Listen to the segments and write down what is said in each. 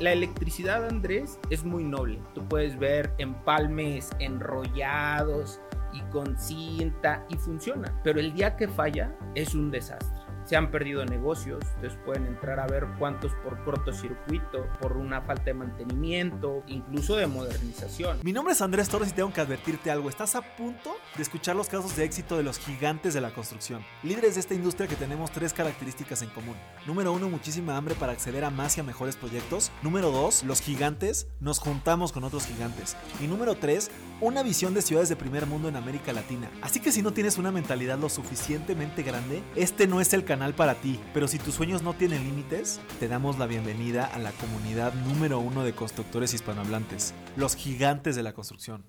La electricidad, Andrés, es muy noble. Tú puedes ver empalmes enrollados y con cinta y funciona. Pero el día que falla es un desastre se han perdido negocios, ustedes pueden entrar a ver cuántos por cortocircuito, por una falta de mantenimiento, incluso de modernización. Mi nombre es Andrés Torres y tengo que advertirte algo, estás a punto de escuchar los casos de éxito de los gigantes de la construcción, líderes de esta industria que tenemos tres características en común. Número uno, muchísima hambre para acceder a más y a mejores proyectos. Número dos, los gigantes, nos juntamos con otros gigantes. Y número tres, una visión de ciudades de primer mundo en América Latina. Así que si no tienes una mentalidad lo suficientemente grande, este no es el canal para ti. Pero si tus sueños no tienen límites, te damos la bienvenida a la comunidad número uno de constructores hispanohablantes, los gigantes de la construcción.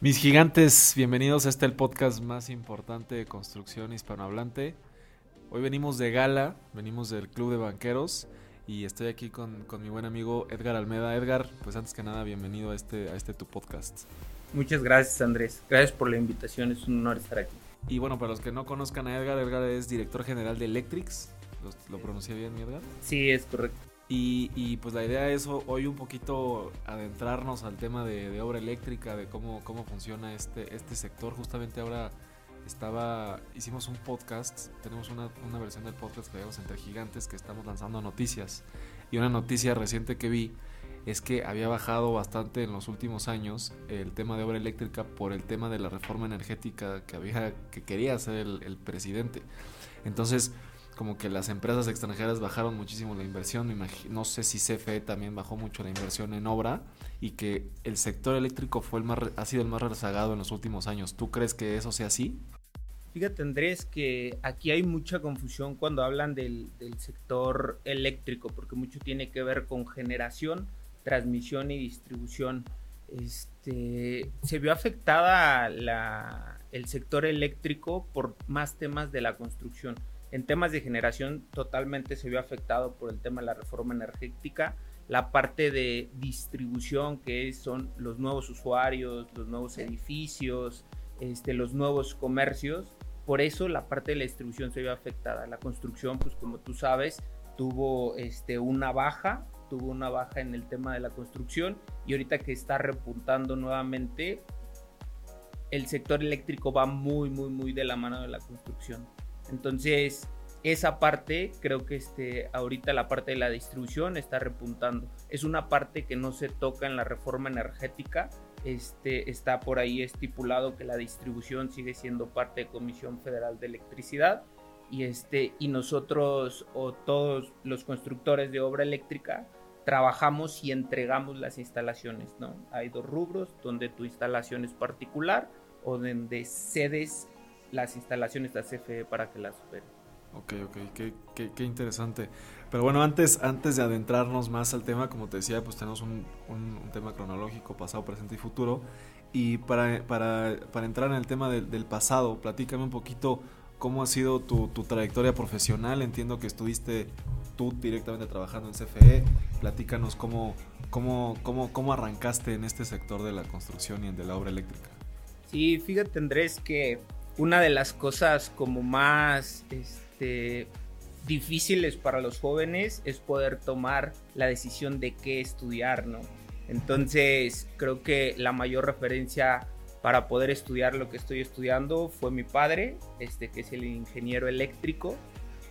Mis gigantes, bienvenidos a este el podcast más importante de construcción hispanohablante. Hoy venimos de gala, venimos del Club de Banqueros y estoy aquí con, mi buen amigo Edgar Almeda. Edgar, pues antes que nada, bienvenido a este, a este tu podcast. Muchas gracias Andrés, gracias por la invitación, es un honor estar aquí. Y bueno, para los que no conozcan a Edgar, Edgar es director general de Electrics. ¿Lo, lo pronuncié bien, mi Edgar? Sí, es correcto. Y, pues la idea es hoy un poquito adentrarnos al tema de, obra eléctrica, de cómo, cómo funciona este, este sector. Justamente ahora estaba, hicimos un podcast, tenemos una, una versión del podcast que llamamos Entre Gigantes que estamos lanzando noticias. Y una noticia reciente que vi es que había bajado bastante en los últimos años el tema de obra eléctrica por el tema de la reforma energética que había que quería hacer el, el presidente. Entonces, como que las empresas extranjeras bajaron muchísimo la inversión, no sé si CFE también bajó mucho la inversión en obra y que el sector eléctrico fue el más, ha sido el más rezagado en los últimos años. ¿Tú crees que eso sea así? Fíjate Andrés que aquí hay mucha confusión cuando hablan del, sector eléctrico porque mucho tiene que ver con generación, transmisión y distribución. Este, se vio afectada el sector eléctrico por más temas de la construcción en temas de generación totalmente se vio afectado por el tema de la reforma energética. La parte de distribución, que son los nuevos usuarios, los nuevos edificios, este, los nuevos comercios. Por eso la parte de la distribución se vio afectada. La construcción, pues como tú sabes, tuvo este, una baja, tuvo una baja en el tema de la construcción y ahorita que está repuntando nuevamente, el sector eléctrico va muy, muy, muy de la mano de la construcción. Entonces, esa parte, creo que este, ahorita la parte de la distribución está repuntando. Es una parte que no se toca en la reforma energética. Este, está por ahí estipulado que la distribución sigue siendo parte de Comisión Federal de Electricidad. Y, este, y nosotros o todos los constructores de obra eléctrica trabajamos y entregamos las instalaciones. ¿no? Hay dos rubros donde tu instalación es particular o donde cedes las instalaciones de CFE para que las supere. Ok, ok, qué, qué, interesante. Pero bueno, antes, antes de adentrarnos más al tema, como te decía, pues tenemos un, un, tema cronológico, pasado, presente y futuro. Y para, para, para entrar en el tema del pasado, platícame un poquito cómo ha sido tu, tu, trayectoria profesional. Entiendo que estuviste tú directamente trabajando en CFE. Platícanos cómo, cómo, cómo, cómo arrancaste en este sector de la construcción y de la obra eléctrica. Sí, fíjate Andrés que una de las cosas como más este, difíciles para los jóvenes es poder tomar la decisión de qué estudiar, ¿no? Entonces creo que la mayor referencia para poder estudiar lo que estoy estudiando fue mi padre, este que es el ingeniero eléctrico,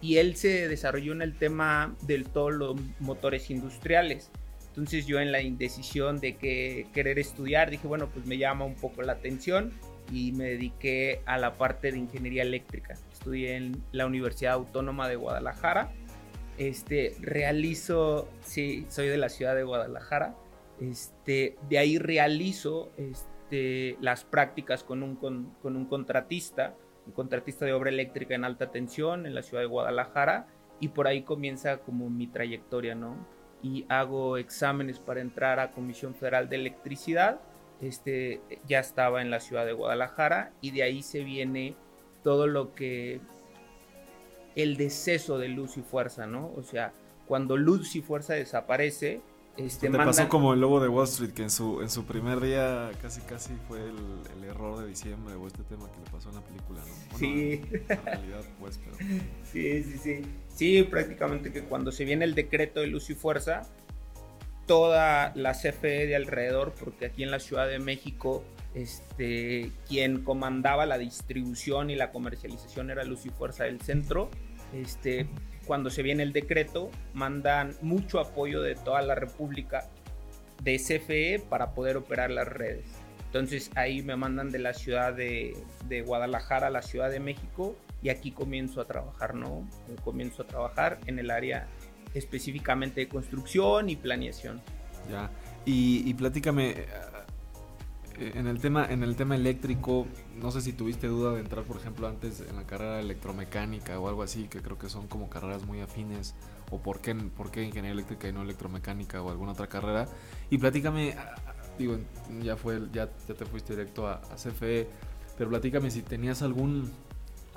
y él se desarrolló en el tema de todos los motores industriales. Entonces yo en la indecisión de que querer estudiar dije, bueno, pues me llama un poco la atención y me dediqué a la parte de ingeniería eléctrica. Estudié en la Universidad Autónoma de Guadalajara. Este, realizo, sí, soy de la ciudad de Guadalajara. Este, de ahí realizo este, las prácticas con un, con, con un contratista, un contratista de obra eléctrica en alta tensión en la ciudad de Guadalajara. Y por ahí comienza como mi trayectoria, ¿no? Y hago exámenes para entrar a Comisión Federal de Electricidad este, ya estaba en la ciudad de Guadalajara y de ahí se viene todo lo que el deceso de luz y fuerza, ¿no? O sea, cuando luz y fuerza desaparece, Este, Te pasó como el lobo de Wall Street, que en su, en su primer día casi casi fue el, error de diciembre o este tema que le pasó en la película, ¿no? sí. realidad, pues, pero... Sí, sí, sí. Sí, prácticamente que cuando se viene el decreto de luz y fuerza, toda la CFE de alrededor, porque aquí en la Ciudad de México, este, quien comandaba la distribución y la comercialización era Luz y Fuerza del Centro, este, cuando se viene el decreto, mandan mucho apoyo de toda la República de CFE para poder operar las redes. Entonces ahí me mandan de la ciudad de, Guadalajara a la Ciudad de México y aquí comienzo a trabajar, ¿no? Comienzo a trabajar en el área específicamente de construcción y planeación. Ya, y, y platícame, eh, en el tema en el tema eléctrico no sé si tuviste duda de entrar por ejemplo antes en la carrera electromecánica o algo así que creo que son como carreras muy afines o por qué por qué ingeniería eléctrica y no electromecánica o alguna otra carrera y platícame ah, digo ya fue ya, ya te fuiste directo a, CFE pero platícame si tenías algún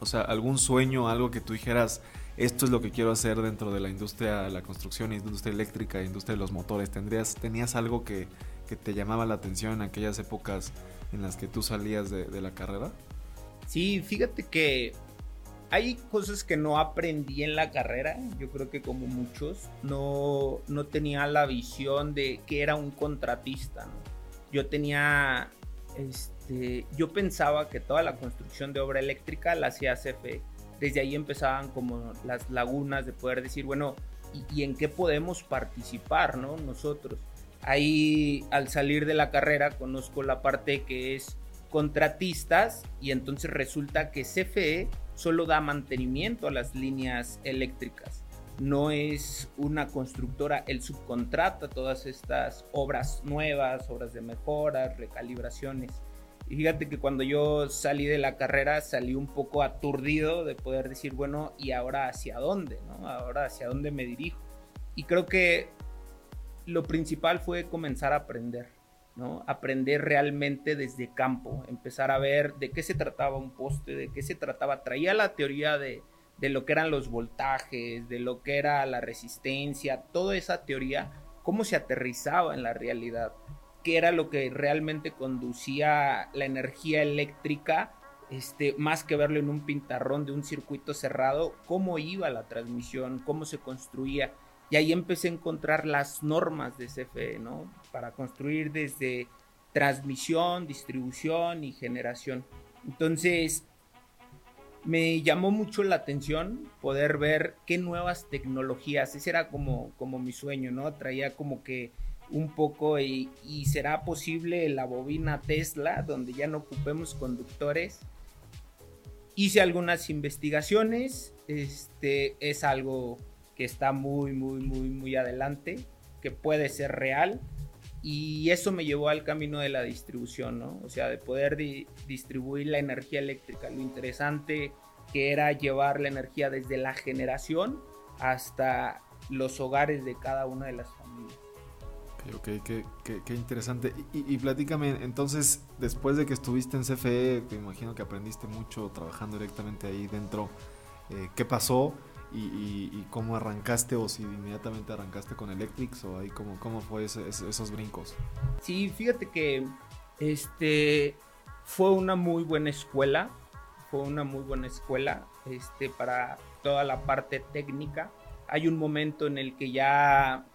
o sea algún sueño algo que tú dijeras esto es lo que quiero hacer dentro de la industria la construcción industria eléctrica industria de los motores tendrías tenías algo que que te llamaba la atención en aquellas épocas en las que tú salías de, la carrera? Sí, fíjate que hay cosas que no aprendí en la carrera, yo creo que como muchos, no, no tenía la visión de que era un contratista. Yo tenía, este, yo pensaba que toda la construcción de obra eléctrica la hacía CFE. Desde ahí empezaban como las lagunas de poder decir, bueno, ¿y, y en qué podemos participar ¿no? nosotros? Ahí al salir de la carrera conozco la parte que es contratistas y entonces resulta que CFE solo da mantenimiento a las líneas eléctricas. No es una constructora, él subcontrata todas estas obras nuevas, obras de mejoras, recalibraciones. Y fíjate que cuando yo salí de la carrera salí un poco aturdido de poder decir, bueno, ¿y ahora hacia dónde? ¿no? Ahora hacia dónde me dirijo. Y creo que lo principal fue comenzar a aprender, ¿no? Aprender realmente desde campo, empezar a ver de qué se trataba un poste, de qué se trataba. Traía la teoría de, de lo que eran los voltajes, de lo que era la resistencia, toda esa teoría, cómo se aterrizaba en la realidad, qué era lo que realmente conducía la energía eléctrica, este, más que verlo en un pintarrón de un circuito cerrado, cómo iba la transmisión, cómo se construía. Y ahí empecé a encontrar las normas de CFE, ¿no? Para construir desde transmisión, distribución y generación. Entonces, me llamó mucho la atención poder ver qué nuevas tecnologías, ese era como, como mi sueño, ¿no? Traía como que un poco y, será posible la bobina Tesla, donde ya no ocupemos conductores. Hice algunas investigaciones, este es algo que está muy, muy, muy, muy adelante, que puede ser real. Y eso me llevó al camino de la distribución, ¿no? O sea, de poder distribuir la energía eléctrica. Lo interesante que era llevar la energía desde la generación hasta los hogares de cada una de las familias. Ok, qué, interesante. Y, platícame, entonces, después de que estuviste en CFE, que imagino que aprendiste mucho trabajando directamente ahí dentro, eh, ¿qué pasó? y, cómo arrancaste o si inmediatamente arrancaste con Electrix o ahí cómo, cómo fue esos brincos. Sí, fíjate que este fue una muy buena escuela, fue una muy buena escuela este, para toda la parte técnica. Hay un momento en el que ya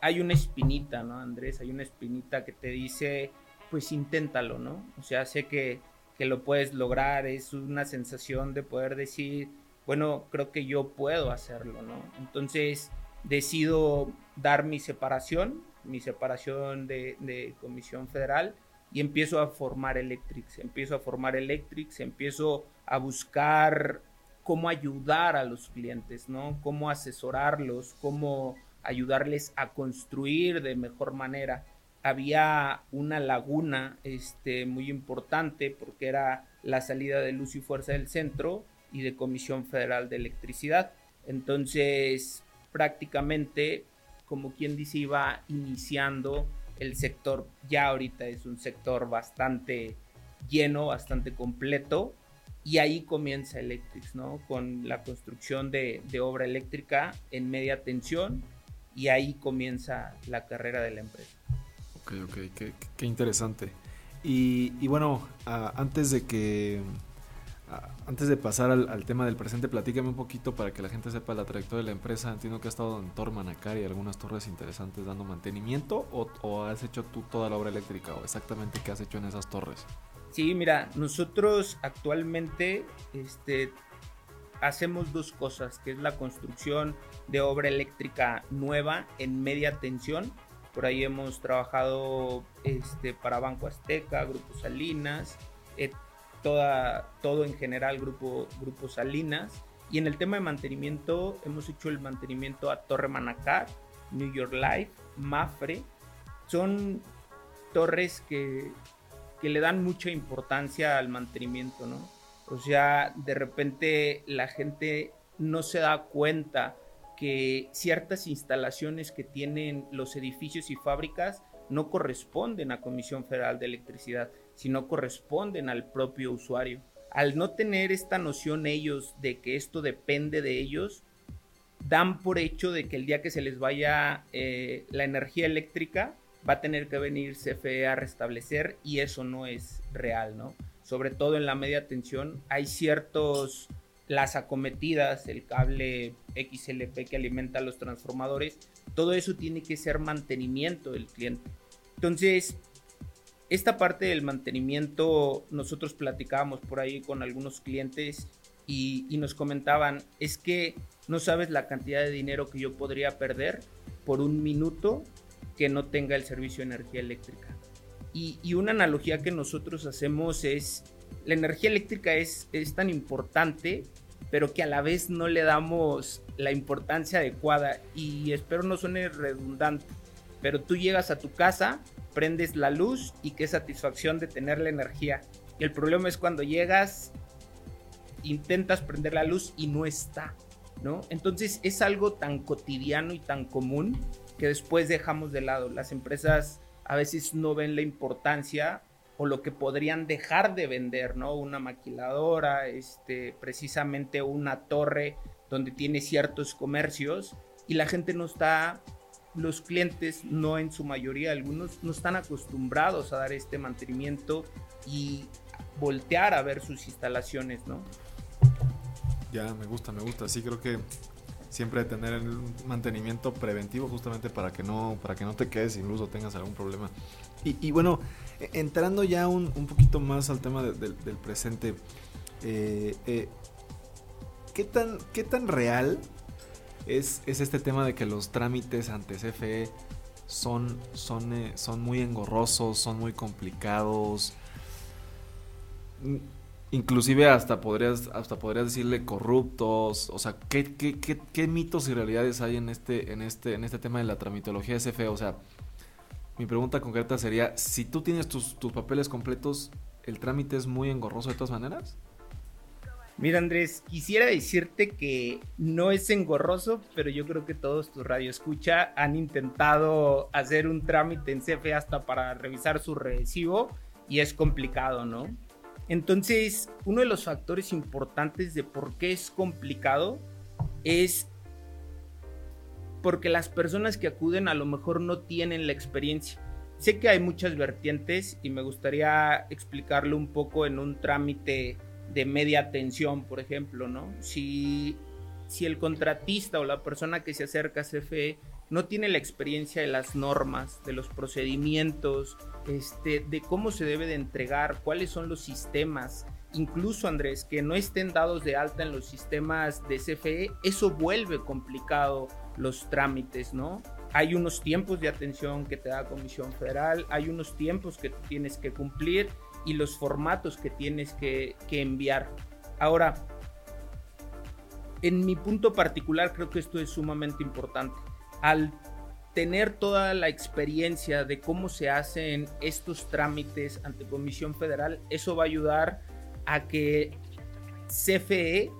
hay una espinita, ¿no, Andrés? Hay una espinita que te dice, pues inténtalo, ¿no? O sea, sé que, que lo puedes lograr, es una sensación de poder decir, bueno, creo que yo puedo hacerlo, ¿no? Entonces decido dar mi separación, mi separación de, Comisión Federal y empiezo a formar Electrix, empiezo a formar Electrix, empiezo a buscar cómo ayudar a los clientes, ¿no? Cómo asesorarlos, cómo ayudarles a construir de mejor manera. Había una laguna este, muy importante porque era la salida de luz y fuerza del centro y de Comisión Federal de Electricidad. Entonces, prácticamente, como quien dice, iba iniciando el sector, ya ahorita es un sector bastante lleno, bastante completo, y ahí comienza Electrix, ¿no? Con la construcción de, obra eléctrica en media tensión y ahí comienza la carrera de la empresa. Ok, ok, qué, interesante. Y, bueno, antes de que antes de pasar al, tema del presente, platícame un poquito para que la gente sepa la trayectoria de la empresa. Entiendo que has estado en Tormanacar y algunas torres interesantes dando mantenimiento o, has hecho tú toda la obra eléctrica o exactamente qué has hecho en esas torres. Sí, mira, nosotros actualmente este, hacemos dos cosas, que es la construcción de obra eléctrica nueva en media tensión. Por ahí hemos trabajado este, para Banco Azteca, Grupo Salinas, toda, todo en general Grupo, Grupo Salinas. Y en el tema de mantenimiento hemos hecho el mantenimiento a Torre Manacar, New York Life, Mafre. Son torres que, que le dan mucha importancia al mantenimiento, ¿no? O sea, de repente la gente no se da cuenta que ciertas instalaciones que tienen los edificios y fábricas no corresponden a Comisión Federal de Electricidad, sino corresponden al propio usuario. Al no tener esta noción ellos de que esto depende de ellos, dan por hecho de que el día que se les vaya eh, la energía eléctrica, va a tener que venir CFE a restablecer y eso no es real, ¿no? Sobre todo en la media tensión hay ciertos las acometidas, el cable XLP que alimenta los transformadores, todo eso tiene que ser mantenimiento del cliente. Entonces, esta parte del mantenimiento, nosotros platicábamos por ahí con algunos clientes y, y, nos comentaban, es que no sabes la cantidad de dinero que yo podría perder por un minuto que no tenga el servicio de energía eléctrica. Y, una analogía que nosotros hacemos es, la energía eléctrica es, es tan importante, pero que a la vez no le damos la importancia adecuada. Y espero no suene redundante, pero tú llegas a tu casa, prendes la luz y qué satisfacción de tener la energía. Y el problema es cuando llegas, intentas prender la luz y no está, ¿no? Entonces es algo tan cotidiano y tan común que después dejamos de lado. Las empresas a veces no ven la importancia o lo que podrían dejar de vender, ¿no? Una maquiladora, este, precisamente una torre donde tiene ciertos comercios y la gente no está, los clientes no en su mayoría, algunos no están acostumbrados a dar este mantenimiento y voltear a ver sus instalaciones, ¿no? Ya, me gusta, me gusta. Sí, creo que siempre tener el mantenimiento preventivo justamente para que no, para que no te quedes incluso tengas algún problema. Y, bueno, e, entrando ya un, poquito más al tema del presente, eh, eh, ¿qué, tan, ¿qué tan real es, es, este tema de que los trámites ante CFE son, son, eh, son muy engorrosos, son muy complicados? Inclusive hasta podrías hasta podrías decirle corruptos o sea ¿qué, qué, qué, mitos y realidades hay en este en este en este tema de la tramitología de CFE o sea mi pregunta concreta sería si tú tienes tus, tus papeles completos el trámite es muy engorroso de todas maneras Mira Andrés, quisiera decirte que no es engorroso, pero yo creo que todos tus escucha han intentado hacer un trámite en CFE hasta para revisar su recibo y es complicado, ¿no? Entonces, uno de los factores importantes de por qué es complicado es porque las personas que acuden a lo mejor no tienen la experiencia. Sé que hay muchas vertientes y me gustaría explicarlo un poco en un trámite de media tensión, por ejemplo, ¿no? Si, si el contratista o la persona que se acerca a CFE no tiene la experiencia de las normas, de los procedimientos, este, de cómo se debe de entregar, cuáles son los sistemas, incluso Andrés, que no estén dados de alta en los sistemas de CFE, eso vuelve complicado los trámites, ¿no? Hay unos tiempos de atención que te da Comisión Federal, hay unos tiempos que tienes que cumplir y los formatos que tienes que, que enviar. Ahora, en mi punto particular creo que esto es sumamente importante al tener toda la experiencia de cómo se hacen estos trámites ante Comisión Federal, eso va a ayudar a que CFE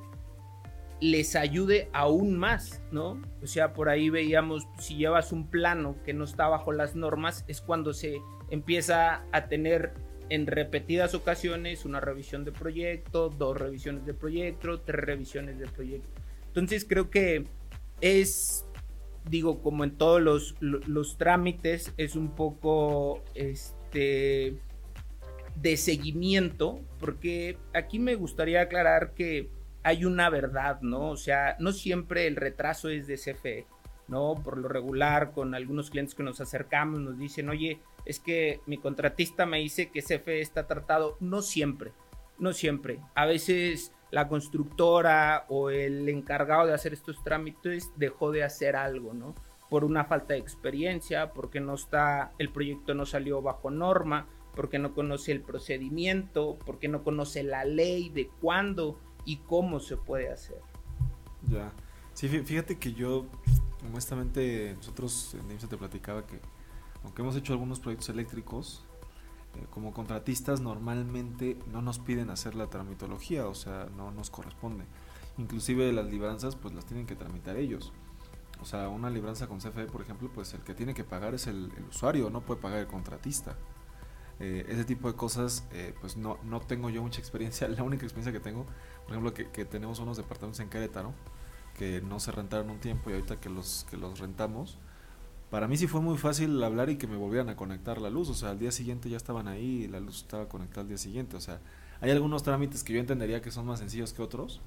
les ayude aún más, ¿no? O sea, por ahí veíamos, si llevas un plano que no está bajo las normas, es cuando se empieza a tener en repetidas ocasiones una revisión de proyecto, dos revisiones de proyecto, tres revisiones de proyecto. Entonces creo que es digo, como en todos los, los, trámites, es un poco este de seguimiento, porque aquí me gustaría aclarar que hay una verdad, ¿no? O sea, no siempre el retraso es de CFE, ¿no? Por lo regular, con algunos clientes que nos acercamos, nos dicen, oye, es que mi contratista me dice que CFE está tratado, no siempre, no siempre. A veces la constructora o el encargado de hacer estos trámites dejó de hacer algo, ¿no? Por una falta de experiencia, porque no está, el proyecto no salió bajo norma, porque no conoce el procedimiento, porque no conoce la ley de cuándo y cómo se puede hacer. Ya. Sí, fíjate que yo, honestamente, nosotros en te platicaba que, aunque hemos hecho algunos proyectos eléctricos, como contratistas normalmente no nos piden hacer la tramitología, o sea, no nos corresponde. Inclusive las libranzas pues las tienen que tramitar ellos. O sea, una libranza con CFE, por ejemplo, pues el que tiene que pagar es el, usuario, no puede pagar el contratista. Eh, ese tipo de cosas, eh, pues no, no tengo yo mucha experiencia. La única experiencia que tengo, por ejemplo, que, que, tenemos unos departamentos en Querétaro que no se rentaron un tiempo y ahorita que los, que los rentamos, para mí sí fue muy fácil hablar y que me volvieran a conectar la luz. O sea, al día siguiente ya estaban ahí y la luz estaba conectada al día siguiente. O sea, hay algunos trámites que yo entendería que son más sencillos que otros.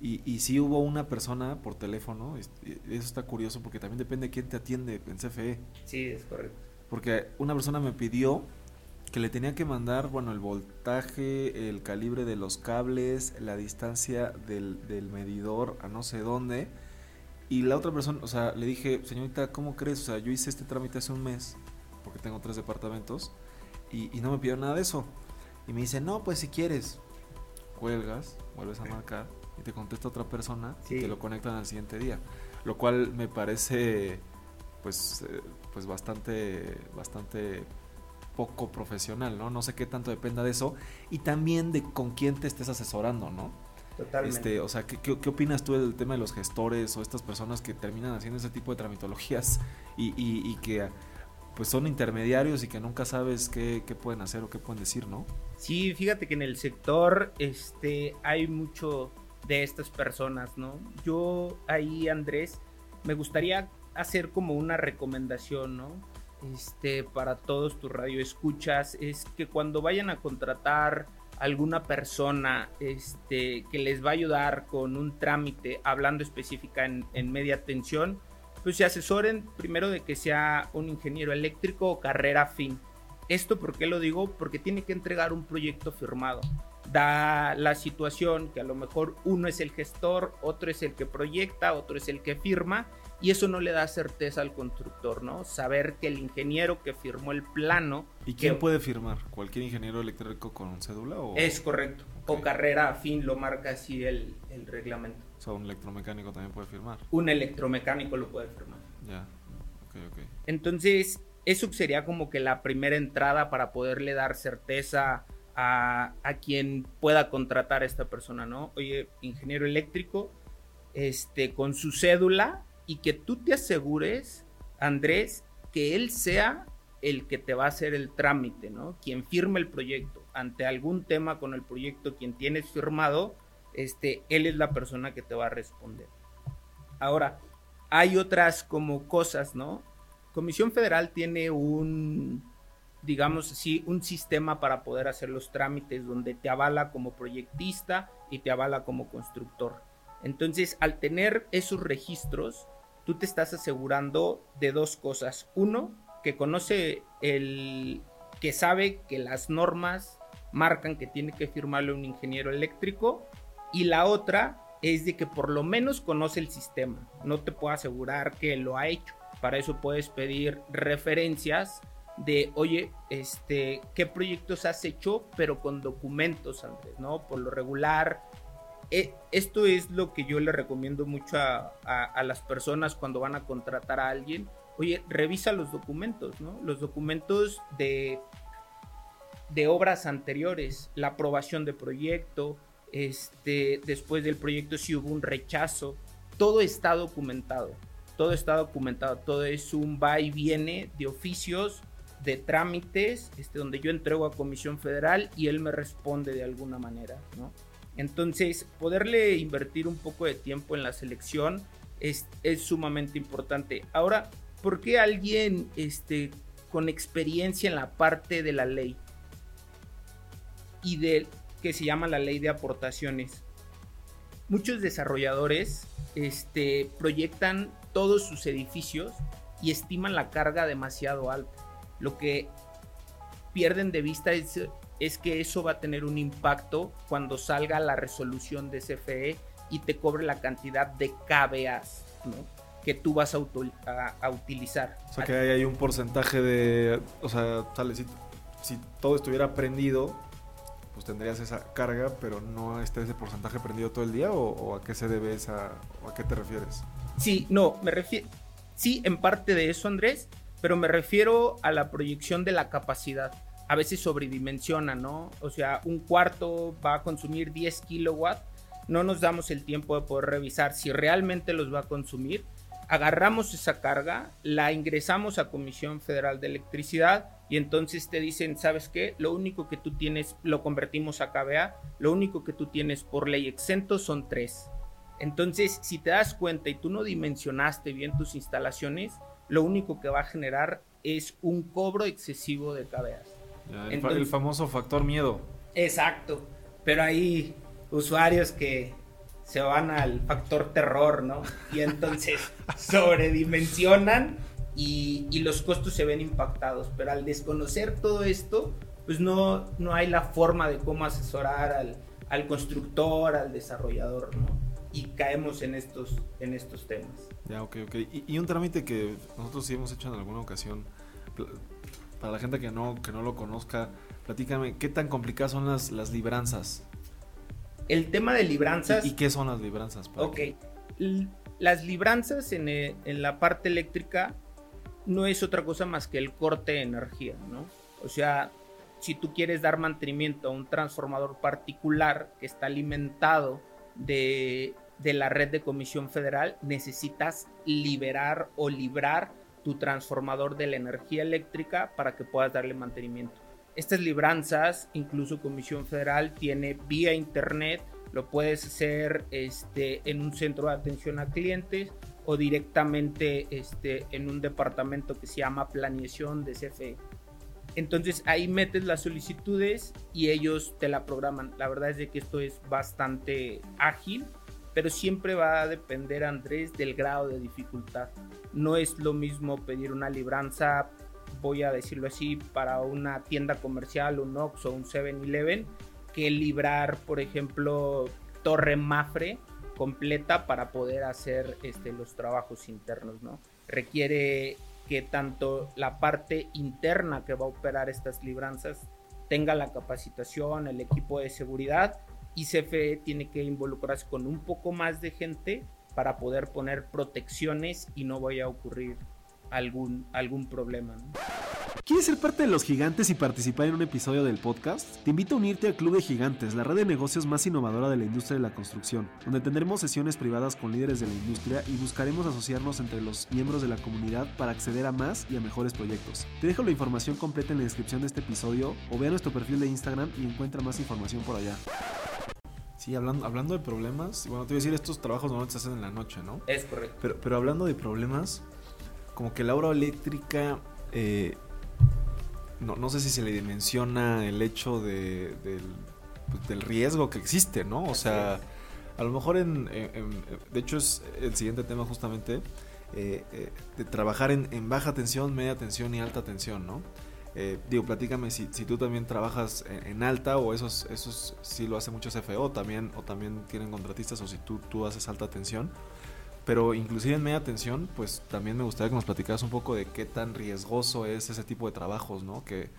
Y, y sí hubo una persona por teléfono. Eso está curioso porque también depende de quién te atiende en CFE. Sí, es correcto. Porque una persona me pidió que le tenía que mandar, bueno, el voltaje, el calibre de los cables, la distancia del, del medidor a no sé dónde y la otra persona, o sea, le dije, señorita, ¿cómo crees? O sea, yo hice este trámite hace un mes, porque tengo tres departamentos, y, no me pidió nada de eso. Y me dice, no, pues si quieres, cuelgas, vuelves a marcar, y te contesta otra persona, y te lo conectan al siguiente día. Lo cual me parece, pues, eh, pues bastante, bastante poco profesional, ¿no? No sé qué tanto dependa de eso. Y también de con quién te estés asesorando, ¿no? Este, o sea, ¿qué, ¿qué, opinas tú del tema de los gestores o estas personas que terminan haciendo ese tipo de tramitologías y, y, que pues son intermediarios y que nunca sabes qué, qué, pueden hacer o qué pueden decir, ¿no? Sí, fíjate que en el sector este, hay mucho de estas personas, ¿no? Yo ahí, Andrés, me gustaría hacer como una recomendación, ¿no? Este, para todos tus radioescuchas, es que cuando vayan a contratar alguna persona este, que les va a ayudar con un trámite, hablando específica en, media tensión, pues se asesoren primero de que sea un ingeniero eléctrico o carrera fin. Esto por qué lo digo? Porque tiene que entregar un proyecto firmado. Da la situación que a lo mejor uno es el gestor, otro es el que proyecta, otro es el que firma y eso no le da certeza al constructor, ¿no? Saber que el ingeniero que firmó el plano... ¿Y quién puede firmar? ¿Cualquier ingeniero eléctrico con cédula? O... Es correcto. O carrera afín lo marca así el, el, reglamento. O sea, un electromecánico también puede firmar. Un electromecánico lo puede firmar. Ya, ok, ok. Entonces, eso sería como que la primera entrada para poderle dar certeza a, a quien pueda contratar a esta persona, ¿no? Oye, ingeniero eléctrico, este, con su cédula y que tú te asegures, Andrés, que él sea el que te va a hacer el trámite, ¿no? Quien firme el proyecto. Ante algún tema con el proyecto, quien tienes firmado, este, él es la persona que te va a responder. Ahora, hay otras como cosas, ¿no? Comisión Federal tiene un, digamos así, un sistema para poder hacer los trámites donde te avala como proyectista y te avala como constructor. Entonces, al tener esos registros, tú te estás asegurando de dos cosas. Uno, que conoce el, que sabe que las normas marcan que tiene que firmarle un ingeniero eléctrico. Y la otra es de que por lo menos conoce el sistema. No te puedo asegurar que lo ha hecho. Para eso puedes pedir referencias de, oye, este, ¿qué proyectos has hecho? Pero con documentos antes, ¿no? Por lo regular, esto es lo que yo le recomiendo mucho a, las personas cuando van a contratar a alguien. Oye, revisa los documentos, ¿no? Los documentos de, de obras anteriores, la aprobación de proyecto, este, después del proyecto si hubo un rechazo, todo está documentado, todo está documentado, todo es un va y viene de oficios, de trámites, este, donde yo entrego a Comisión Federal y él me responde de alguna manera, ¿no? Entonces, poderle invertir un poco de tiempo en la selección es, es sumamente importante. Ahora, ¿por qué alguien este, con experiencia en la parte de la ley y de que se llama la ley de aportaciones? Muchos desarrolladores este, proyectan todos sus edificios y estiman la carga demasiado alta. Lo que pierden de vista es, es que eso va a tener un impacto cuando salga la resolución de CFE y te cobre la cantidad de KBAs que tú vas a, utilizar. O sea que hay un porcentaje de, o sea, si, si todo estuviera prendido, pues tendrías esa carga, pero no está ese porcentaje prendido todo el día o, a qué se debe esa, o a qué te refieres? Sí, no, me refiero, sí, en parte de eso, Andrés, pero me refiero a la proyección de la capacidad. A veces sobredimensiona, ¿no? O sea, un cuarto va a consumir 10 kilowatts no nos damos el tiempo de poder revisar si realmente los va a consumir. Agarramos esa carga, la ingresamos a Comisión Federal de Electricidad y entonces te dicen, ¿sabes qué? Lo único que tú tienes, lo convertimos a KBA, lo único que tú tienes por ley exento son tres. Entonces, si te das cuenta y tú no dimensionaste bien tus instalaciones, lo único que va a generar es un cobro excesivo de KBA. El, el famoso factor miedo. Exacto. Pero ahí usuarios que se van al factor terror, ¿no? Y entonces sobredimensionan y, y, los costos se ven impactados. Pero al desconocer todo esto, pues no, no hay la forma de cómo asesorar al, al constructor, al desarrollador, ¿no? Y caemos en estos, en estos temas. Ya, ok, ok. Y, y, un trámite que nosotros sí hemos hecho en alguna ocasión, para la gente que no, que no lo conozca, platícame, ¿qué tan complicadas son las, las libranzas? el tema de libranzas. ¿Y, qué son las libranzas? Ok. Las libranzas en, eh, en, la parte eléctrica no es otra cosa más que el corte de energía, ¿no? O sea, si tú quieres dar mantenimiento a un transformador particular que está alimentado de, de la red de Comisión Federal, necesitas liberar o librar tu transformador de la energía eléctrica para que puedas darle mantenimiento. Estas libranzas, incluso Comisión Federal tiene vía internet, lo puedes hacer este, en un centro de atención a clientes o directamente este, en un departamento que se llama planeación de CFE. Entonces ahí metes las solicitudes y ellos te la programan. La verdad es de que esto es bastante ágil, pero siempre va a depender, Andrés, del grado de dificultad. No es lo mismo pedir una libranza voy a decirlo así, para una tienda comercial, un Ox o un 7-Eleven, que librar, por ejemplo, Torre Mafre completa para poder hacer este, los trabajos internos, ¿no? Requiere que tanto la parte interna que va a operar estas libranzas tenga la capacitación, el equipo de seguridad y CFE tiene que involucrarse con un poco más de gente para poder poner protecciones y no vaya a ocurrir algún, algún problema. ¿Quieres ser parte de los gigantes y participar en un episodio del podcast? Te invito a unirte al Club de Gigantes, la red de negocios más innovadora de la industria de la construcción, donde tendremos sesiones privadas con líderes de la industria y buscaremos asociarnos entre los miembros de la comunidad para acceder a más y a mejores proyectos. Te dejo la información completa en la descripción de este episodio o ve a nuestro perfil de Instagram y encuentra más información por allá. Sí, hablando, hablando de problemas, bueno, te voy a decir, estos trabajos normalmente se hacen en la noche, ¿no? Es correcto. Pero, pero hablando de problemas, como que la obra eléctrica, eh, no, sé si se le dimensiona el hecho de, pues, del, riesgo que existe, ¿no? O sea, a lo mejor en, de hecho es el siguiente tema justamente, eh, eh, de trabajar en, baja tensión, media tensión y alta tensión, ¿no? Digo, platícame si, si, tú también trabajas en, alta o eso, eso sí lo hace mucho CFO también, o también tienen contratistas o si tú, tú haces alta tensión. Pero inclusive en media tensión, pues también me gustaría que nos platicaras un poco de qué tan riesgoso es ese tipo de trabajos, ¿no? Que,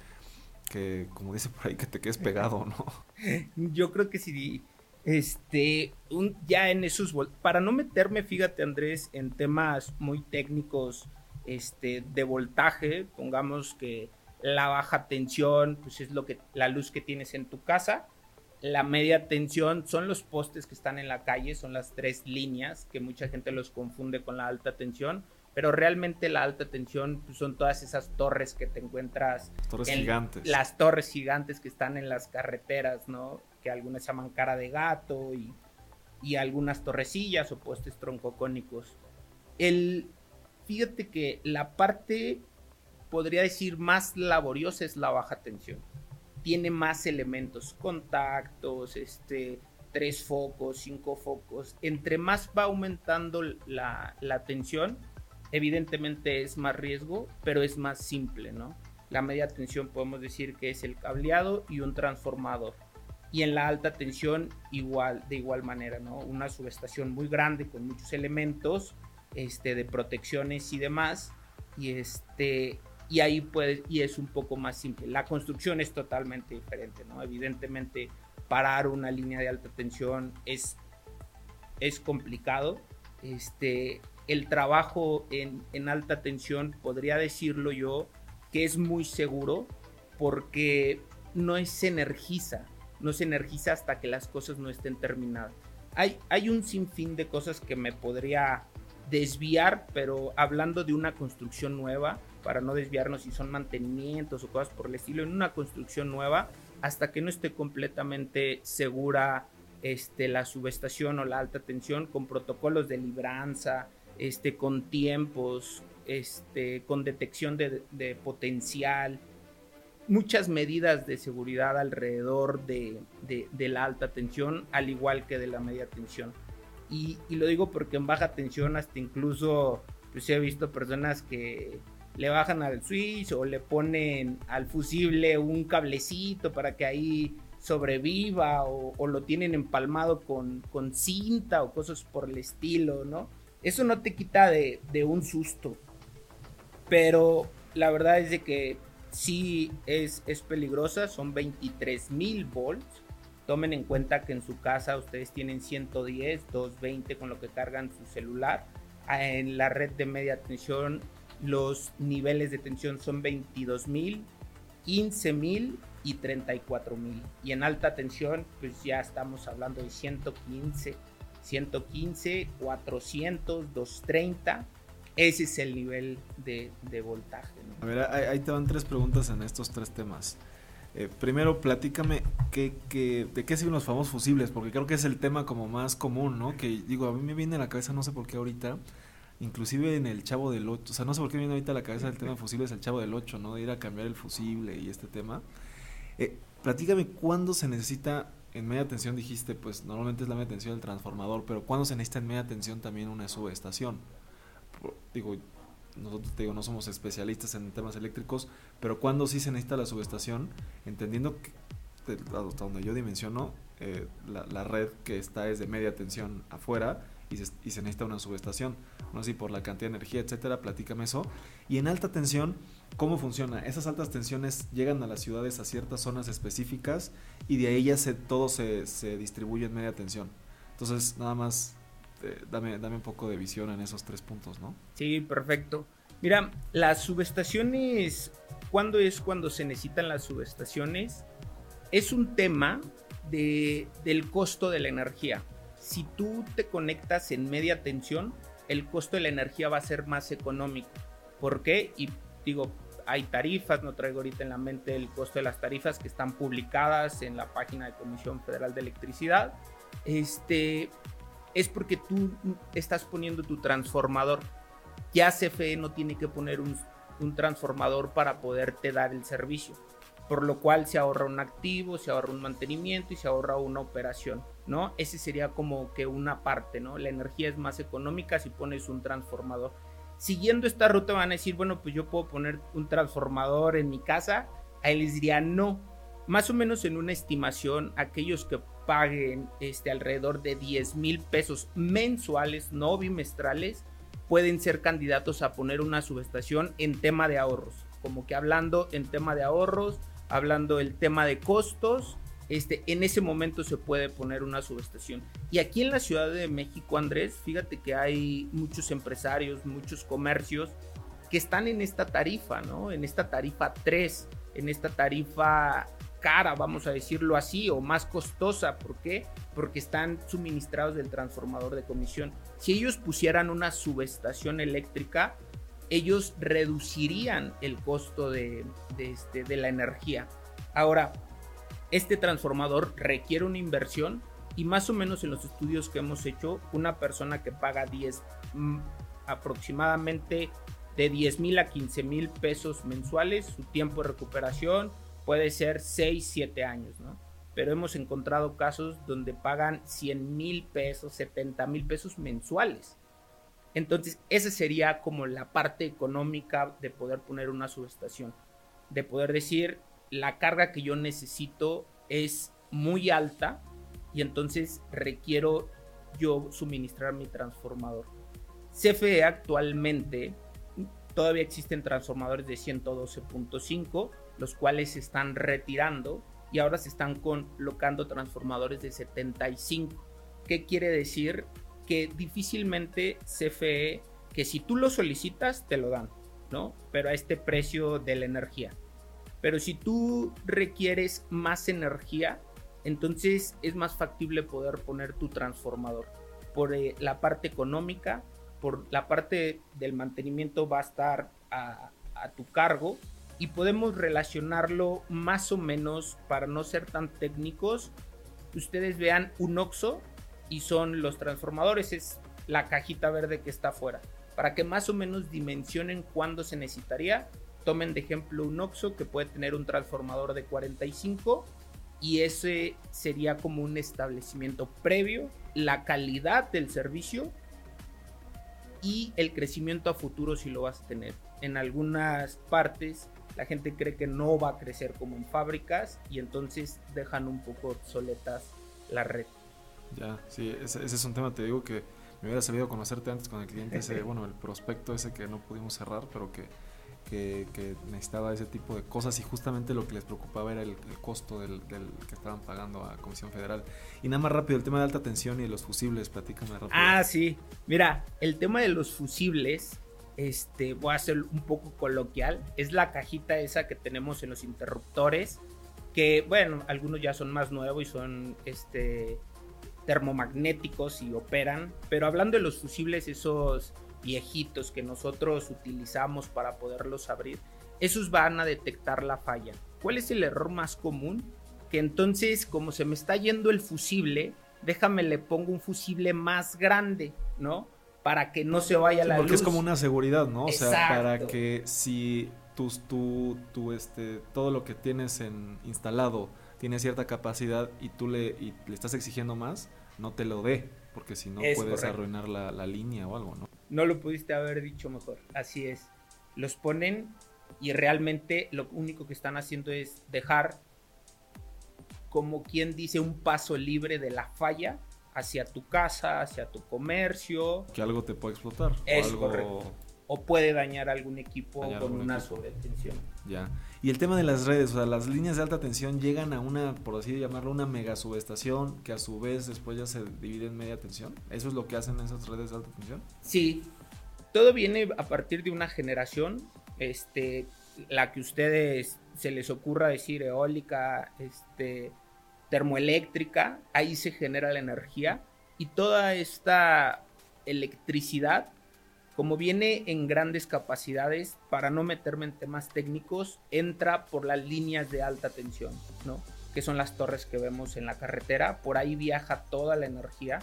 que como dice por ahí, que te quedes pegado, ¿no? Yo creo que sí, este, ya en esos, para no meterme, fíjate Andrés, en temas muy técnicos, este, de voltaje, pongamos que la baja tensión, pues es lo que, la luz que tienes en tu casa, la media tensión son los postes que están en la calle, son las tres líneas que mucha gente los confunde con la alta tensión, pero realmente la alta tensión pues, son todas esas torres que te encuentras. Torres gigantes. Las torres gigantes que están en las carreteras, ¿no? Que algunas llaman cara de gato y, y algunas torrecillas o postes troncocónicos. El, fíjate que la parte, podría decir, más laboriosa es la baja tensión. Tiene más elementos, contactos, este, tres focos, cinco focos. Entre más va aumentando la, la tensión, evidentemente es más riesgo, pero es más simple, ¿no? La media tensión podemos decir que es el cableado y un transformador. Y en la alta tensión igual, de igual manera, ¿no? Una subestación muy grande con muchos elementos este, de protecciones y demás. Y este y ahí puede, y es un poco más simple. La construcción es totalmente diferente, ¿no? Evidentemente, parar una línea de alta tensión es, es complicado. Este, el trabajo en, en alta tensión, podría decirlo yo, que es muy seguro porque no se energiza, no se energiza hasta que las cosas no estén terminadas. Hay, hay un sinfín de cosas que me podría desviar, pero hablando de una construcción nueva, para no desviarnos si son mantenimientos o cosas por el estilo, en una construcción nueva, hasta que no esté completamente segura este, la subestación o la alta tensión, con protocolos de libranza, este, con tiempos, este, con detección de, potencial, muchas medidas de seguridad alrededor de, la alta tensión, al igual que de la media tensión. Y, lo digo porque en baja tensión hasta incluso pues he visto personas que le bajan al switch o le ponen al fusible un cablecito para que ahí sobreviva o, lo tienen empalmado con, con, cinta o cosas por el estilo, ¿no? Eso no te quita de, de un susto, pero la verdad es de que sí es, es peligrosa, son 23 mil volts. Tomen en cuenta que en su casa ustedes tienen 110, 220 con lo que cargan su celular. En la red de media tensión los niveles de tensión son 22 mil, 15 mil y 34 mil. Y en alta tensión pues ya estamos hablando de 115, 115, 400, 230 ese es el nivel de, voltaje. A ver, ahí, te van tres preguntas en estos tres temas. Eh, primero, platícame qué, de qué sirven los famosos fusibles, porque creo que es el tema como más común, ¿no? Que digo, a mí me viene a la cabeza, no sé por qué ahorita, inclusive en el Chavo del 8, o sea, no sé por qué viene ahorita a la cabeza el tema de fusibles, el Chavo del 8, ¿no? De ir a cambiar el fusible y este tema. Eh, platícame cuándo se necesita en media tensión, dijiste, pues normalmente es la media tensión del transformador, pero cuándo se necesita en media tensión también una subestación digo, nosotros te digo, no somos especialistas en temas eléctricos, pero cuando sí se necesita la subestación, entendiendo que hasta donde yo dimensiono, eh, la, red que está es de media tensión afuera y se, necesita una subestación. No sé por la cantidad de energía, etcétera, platícame eso. Y en alta tensión, ¿cómo funciona? Esas altas tensiones llegan a las ciudades a ciertas zonas específicas y de ahí todo se, se distribuye en media tensión. Entonces, nada más este, dame, dame un poco de visión en esos tres puntos, ¿no? Sí, perfecto. Mira, las subestaciones, ¿cuándo es cuando se necesitan las subestaciones? Es un tema de, del costo de la energía. Si tú te conectas en media tensión, el costo de la energía va a ser más económico. ¿Por qué? Y digo, hay tarifas, no traigo ahorita en la mente el costo de las tarifas que están publicadas en la página de Comisión Federal de Electricidad. Este, es porque tú estás poniendo tu transformador. Ya CFE no tiene que poner un, transformador para poderte dar el servicio. Por lo cual se ahorra un activo, se ahorra un mantenimiento y se ahorra una operación, ¿no? Ese sería como que una parte, ¿no? La energía es más económica si pones un transformador. Siguiendo esta ruta van a decir, bueno, pues yo puedo poner un transformador en mi casa. Ahí les diría, no. Más o menos en una estimación, aquellos que paguen este, alrededor de 10 mil pesos mensuales, no bimestrales, pueden ser candidatos a poner una subestación en tema de ahorros. Como que hablando en tema de ahorros, hablando el tema de costos, este, en ese momento se puede poner una subestación. Y aquí en la Ciudad de México, Andrés, fíjate que hay muchos empresarios, muchos comercios que están en esta tarifa, ¿no? En esta tarifa 3, en esta tarifa cara, vamos a decirlo así, o más costosa. ¿Por qué? Porque están suministrados del transformador de comisión. Si ellos pusieran una subestación eléctrica, ellos reducirían el costo de, este, de la energía. Ahora, este transformador requiere una inversión y más o menos en los estudios que hemos hecho, una persona que paga 10, aproximadamente de 10 mil a 15 mil pesos mensuales. Su tiempo de recuperación puede ser 6, 7 años, ¿no? Pero hemos encontrado casos donde pagan 100 mil pesos, 70 mil pesos mensuales. Entonces, esa sería como la parte económica de poder poner una subestación. De poder decir, la carga que yo necesito es muy alta y entonces requiero yo suministrar mi transformador. CFE actualmente todavía existen transformadores de 112.5, los cuales se están retirando y ahora se están colocando transformadores de 75. ¿Qué quiere decir? Que difícilmente CFE, que si tú lo solicitas, te lo dan, ¿no? Pero a este precio de la energía. Pero si tú requieres más energía, entonces es más factible poder poner tu transformador. Por eh, la parte económica, por la parte del mantenimiento va a estar a, a tu cargo y podemos relacionarlo más o menos para no ser tan técnicos. Ustedes vean un OXO y son los transformadores, es la cajita verde que está afuera. Para que más o menos dimensionen cuándo se necesitaría, tomen de ejemplo un OXO que puede tener un transformador de 45 y ese sería como un establecimiento previo, la calidad del servicio y el crecimiento a futuro si lo vas a tener. En algunas partes la gente cree que no va a crecer como en fábricas y entonces dejan un poco obsoletas la red. Ya, sí, ese, ese es un tema, te digo que me hubiera sabido conocerte antes con el cliente ese, bueno, el prospecto ese que no pudimos cerrar, pero que que, necesitaba ese tipo de cosas y justamente lo que les preocupaba era el, costo del, que estaban pagando a Comisión Federal. Y nada más rápido, el tema de alta tensión y de los fusibles, platícame rápido. Ah, sí. Mira, el tema de los fusibles, este, voy a ser un poco coloquial, es la cajita esa que tenemos en los interruptores, que bueno, algunos ya son más nuevos y son este termomagnéticos y operan, pero hablando de los fusibles, esos viejitos que nosotros utilizamos para poderlos abrir, esos van a detectar la falla. ¿Cuál es el error más común? Que entonces, como se me está yendo el fusible, déjame le pongo un fusible más grande, ¿no? Para que no se vaya la luz. Porque es como una seguridad, ¿no? O sea, para que si tus, tu, tu, este, todo lo que tienes en, instalado tiene cierta capacidad y tú le, y le estás exigiendo más, no te lo dé, porque si no puedes arruinar la, la línea o algo, ¿no? no lo pudiste haber dicho mejor. Así es. Los ponen y realmente lo único que están haciendo es dejar, como quien dice, un paso libre de la falla hacia tu casa, hacia tu comercio. Que algo te puede explotar. Es o correcto. O puede dañar algún equipo con una sobretensión. Ya. Y el tema de las redes, o sea, las líneas de alta tensión llegan a una, por así llamarlo, una mega subestación que a su vez después ya se divide en media tensión. ¿Eso es lo que hacen esas redes de alta tensión? Sí, todo viene a partir de una generación, este, la que ustedes se les ocurra decir eólica, este, termoeléctrica, ahí se genera la energía y toda esta electricidad como viene en grandes capacidades, para no meterme en temas técnicos, entra por las líneas de alta tensión, ¿no? Que son las torres que vemos en la carretera, por ahí viaja toda la energía.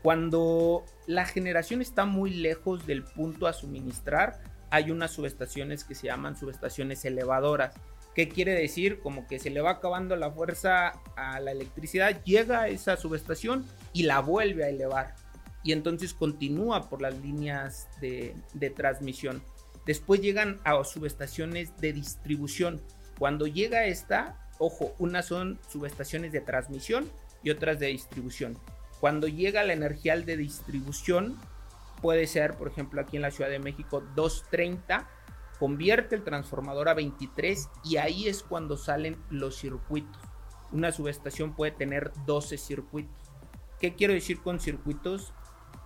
Cuando la generación está muy lejos del punto a suministrar, hay unas subestaciones que se llaman subestaciones elevadoras. ¿Qué quiere decir? Como que se le va acabando la fuerza a la electricidad, llega a esa subestación y la vuelve a elevar y entonces continúa por las líneas de, transmisión. Después llegan a subestaciones de distribución. Cuando llega esta, ojo, unas son subestaciones de transmisión y otras de distribución. Cuando llega la energía de distribución, puede ser, por ejemplo, aquí en la Ciudad de México, 230, convierte el transformador a 23 y ahí es cuando salen los circuitos. Una subestación puede tener 12 circuitos. ¿Qué quiero decir con circuitos?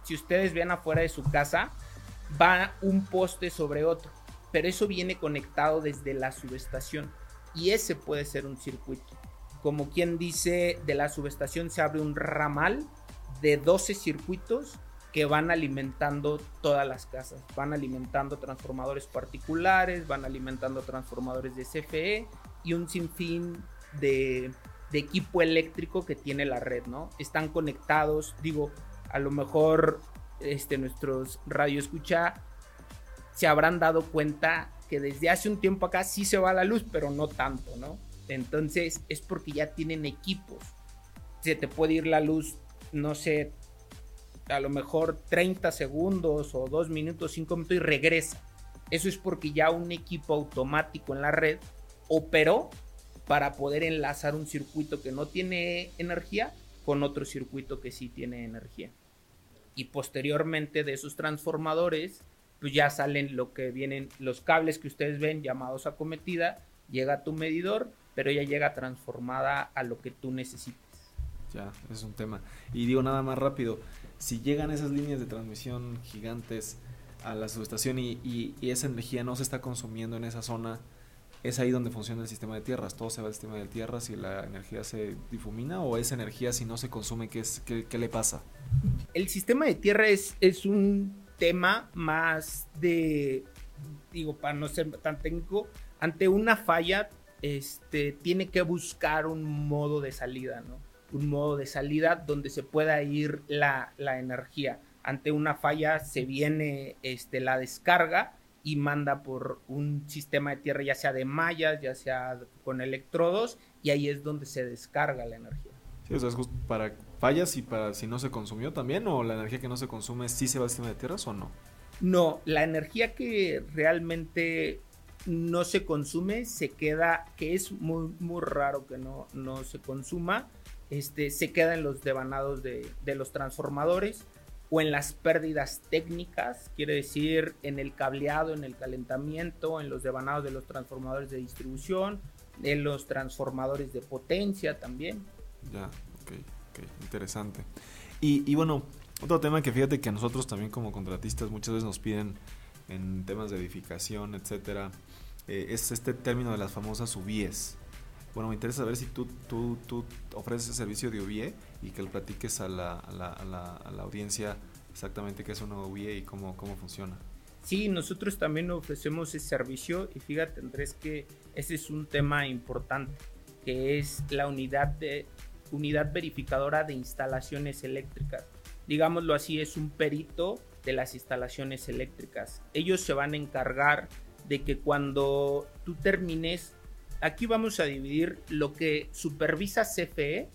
Si ustedes ven afuera de su casa, va un poste sobre otro, pero eso viene conectado desde la subestación y ese puede ser un circuito. Como quien dice, de la subestación se abre un ramal de 12 circuitos que van alimentando todas las casas. Van alimentando transformadores particulares, van alimentando transformadores de CFE y un sinfín de, de equipo eléctrico que tiene la red, ¿no? Están conectados, digo, a lo mejor este, nuestros radio escucha se habrán dado cuenta que desde hace un tiempo acá sí se va la luz, pero no tanto, ¿no? Entonces es porque ya tienen equipos. Se te puede ir la luz, no sé, a lo mejor 30 segundos o 2 minutos, 5 minutos y regresa. Eso es porque ya un equipo automático en la red operó para poder enlazar un circuito que no tiene energía con otro circuito que sí tiene energía. Y posteriormente de esos transformadores, pues ya salen lo que vienen los cables que ustedes ven llamados acometida, llega a tu medidor, pero ya llega transformada a lo que tú necesites. Ya, es un tema. Y digo nada más rápido, si llegan esas líneas de transmisión gigantes a la subestación y, y, y esa energía no se está consumiendo en esa zona, es ahí donde funciona el sistema de tierras. Todo se va al sistema de tierras y la energía se difumina o esa energía si no se consume, ¿qué, es, qué, qué le pasa? El sistema de tierra es, es, un tema más de, digo, para no ser tan técnico, ante una falla, este, tiene que buscar un modo de salida, ¿no? Un modo de salida donde se pueda ir la, la energía. Ante una falla se viene este, la descarga y manda por un sistema de tierra, ya sea de mallas, ya sea con electrodos, y ahí es donde se descarga la energía. Sí, o sea, es justo para fallas y para si no se consumió también, o la energía que no se consume, ¿sí se va al sistema de tierras o no? No, la energía que realmente no se consume se queda, que es muy, muy raro que no, no se consuma, este, se queda en los devanados de, de los transformadores o en las pérdidas técnicas, quiere decir en el cableado, en el calentamiento, en los devanados de los transformadores de distribución, en los transformadores de potencia también. Ya, ok, ok, interesante. Y, y bueno, otro tema que fíjate que a nosotros también como contratistas muchas veces nos piden en temas de edificación, etcétera, eh, es este término de las famosas UBIES. Bueno, me interesa saber si tú, tú, tú ofreces el servicio de UBIE y que le platiques a la, a la, a la, audiencia exactamente qué es una UBIE y cómo, cómo funciona. Sí, nosotros también ofrecemos ese servicio y fíjate Andrés que ese es un tema importante, que es la unidad, de, unidad verificadora de instalaciones eléctricas. Digámoslo así, es un perito de las instalaciones eléctricas. Ellos se van a encargar de que cuando tú termines aquí vamos a dividir lo que supervisa CFE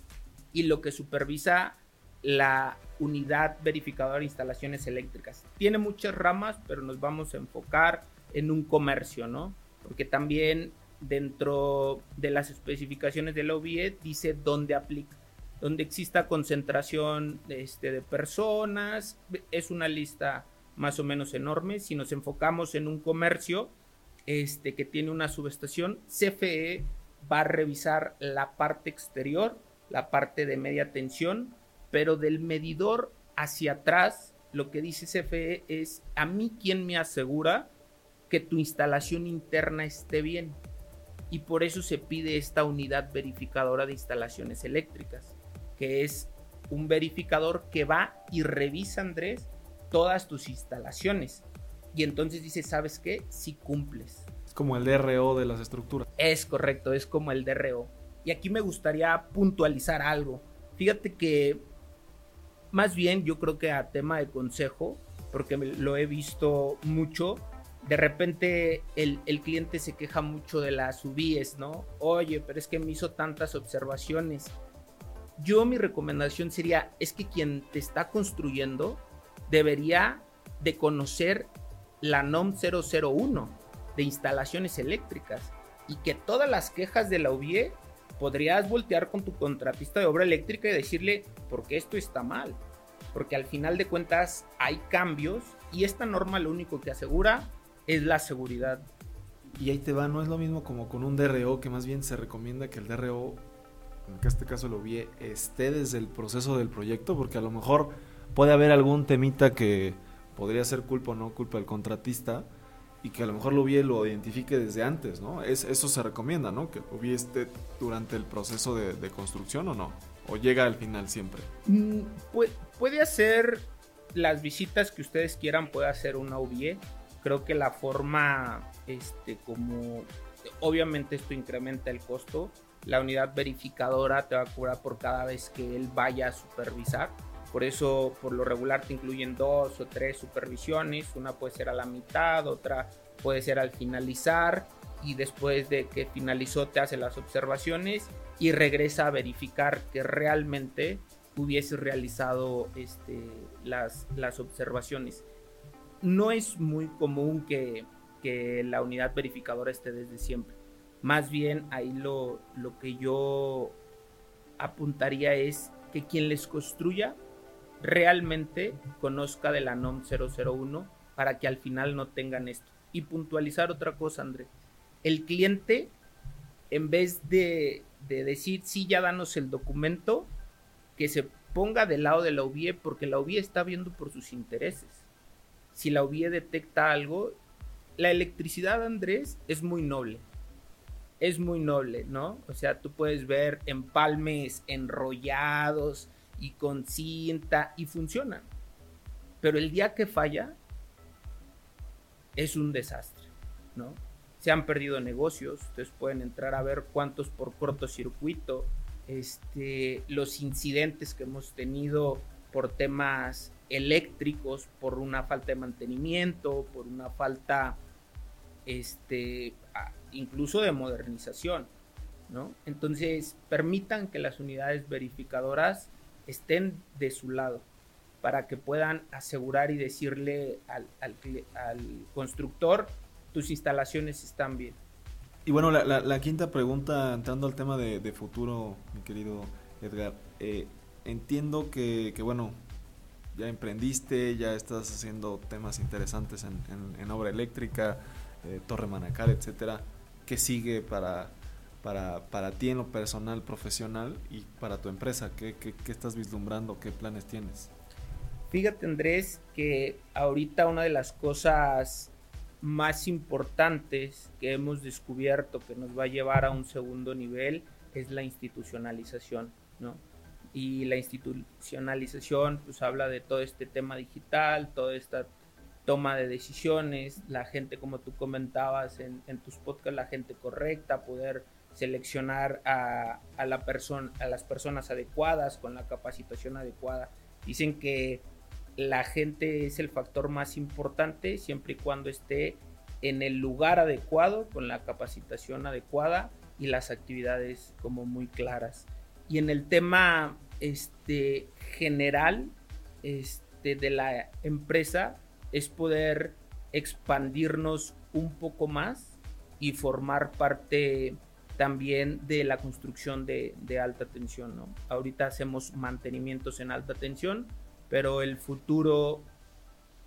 y lo que supervisa la unidad verificadora de instalaciones eléctricas. Tiene muchas ramas, pero nos vamos a enfocar en un comercio, ¿no? Porque también dentro de las especificaciones de la OBIE dice dónde aplica. Donde exista concentración este, de personas, es una lista más o menos enorme. Si nos enfocamos en un comercio, este, que tiene una subestación, CFE va a revisar la parte exterior, la parte de media tensión, pero del medidor hacia atrás, lo que dice CFE es, a mí quien me asegura que tu instalación interna esté bien. Y por eso se pide esta unidad verificadora de instalaciones eléctricas, que es un verificador que va y revisa, Andrés, todas tus instalaciones y entonces dice, ¿sabes qué? Si cumples. Es como el DRO de las estructuras. Es correcto, es como el DRO. Y aquí me gustaría puntualizar algo. Fíjate que más bien yo creo que a tema de consejo, porque lo he visto mucho, de repente el, el, cliente se queja mucho de las UBIES, ¿no? Oye, pero es que me hizo tantas observaciones. Yo mi recomendación sería, es que quien te está construyendo debería de conocer la NOM 001 de instalaciones eléctricas y que todas las quejas de la UBIE podrías voltear con tu contratista de obra eléctrica y decirle por qué esto está mal. Porque al final de cuentas hay cambios y esta norma lo único que asegura es la seguridad. Y ahí te va, no es lo mismo como con un DRO, que más bien se recomienda que el DRO, en este caso lo UBIE, esté desde el proceso del proyecto, porque a lo mejor puede haber algún temita que podría ser culpa o no culpa del contratista y que a lo mejor lo hubiera lo identifique desde antes, ¿no? Es, eso se recomienda, ¿no? Que lo esté durante el proceso de, de, construcción o no, o llega al final siempre. Mm, puede, puede hacer las visitas que ustedes quieran, puede hacer una UBIE. Creo que la forma, este, como, obviamente esto incrementa el costo. La unidad verificadora te va a cobrar por cada vez que él vaya a supervisar Por eso, por lo regular, te incluyen dos o tres supervisiones. Una puede ser a la mitad, otra puede ser al finalizar. Y después de que finalizó, te hace las observaciones y regresa a verificar que realmente hubiese realizado este, las, las observaciones. No es muy común que, que la unidad verificadora esté desde siempre. Más bien ahí lo, lo que yo apuntaría es que quien les construya realmente conozca de la NOM 001 para que al final no tengan esto. Y puntualizar otra cosa, André. El cliente, en vez de, de decir, sí, ya danos el documento, que se ponga del lado de la UBIE porque la UBIE está viendo por sus intereses. Si la UBIE detecta algo, la electricidad, Andrés, es muy noble. Es muy noble, ¿no? O sea, tú puedes ver empalmes enrollados, y con cinta y funcionan. Pero el día que falla es un desastre, ¿no? Se han perdido negocios, ustedes pueden entrar a ver cuántos por cortocircuito, este, los incidentes que hemos tenido por temas eléctricos, por una falta de mantenimiento, por una falta, este, incluso de modernización, ¿no? Entonces, permitan que las unidades verificadoras estén de su lado para que puedan asegurar y decirle al, constructor tus instalaciones están bien. Y bueno, la, quinta pregunta, entrando al tema de, futuro, mi querido Edgar, eh, entiendo que, bueno, ya emprendiste, ya estás haciendo temas interesantes en, obra eléctrica, eh, Torre Manacar, etcétera. ¿Qué sigue para, para, para ti en lo personal, profesional y para tu empresa? ¿Qué, qué, estás vislumbrando? ¿Qué planes tienes? Fíjate Andrés que ahorita una de las cosas más importantes que hemos descubierto que nos va a llevar a un segundo nivel es la institucionalización, ¿no? Y la institucionalización pues habla de todo este tema digital, toda esta toma de decisiones, la gente como tú comentabas en, en tus podcasts, la gente correcta, poder seleccionar a, la a las personas adecuadas, con la capacitación adecuada. Dicen que la gente es el factor más importante siempre y cuando esté en el lugar adecuado, con la capacitación adecuada y las actividades como muy claras. Y en el tema este, general este, de la empresa es poder expandirnos un poco más y formar parte también de la construcción de, alta tensión. ¿no? Ahorita hacemos mantenimientos en alta tensión, pero el futuro